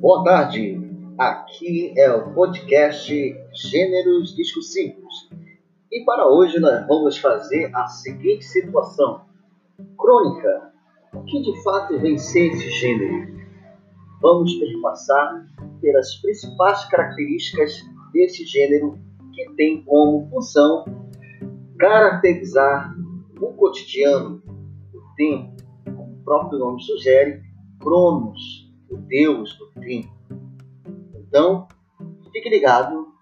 Boa tarde, aqui é o podcast Gêneros Discussivos e para hoje nós vamos fazer a seguinte situação: crônica, o que de fato vem ser esse gênero? Vamos perpassar pelas principais características desse gênero que tem como função caracterizar o cotidiano, o tempo, como o próprio nome sugere, Cronos, o deus do tempo. Então, fique ligado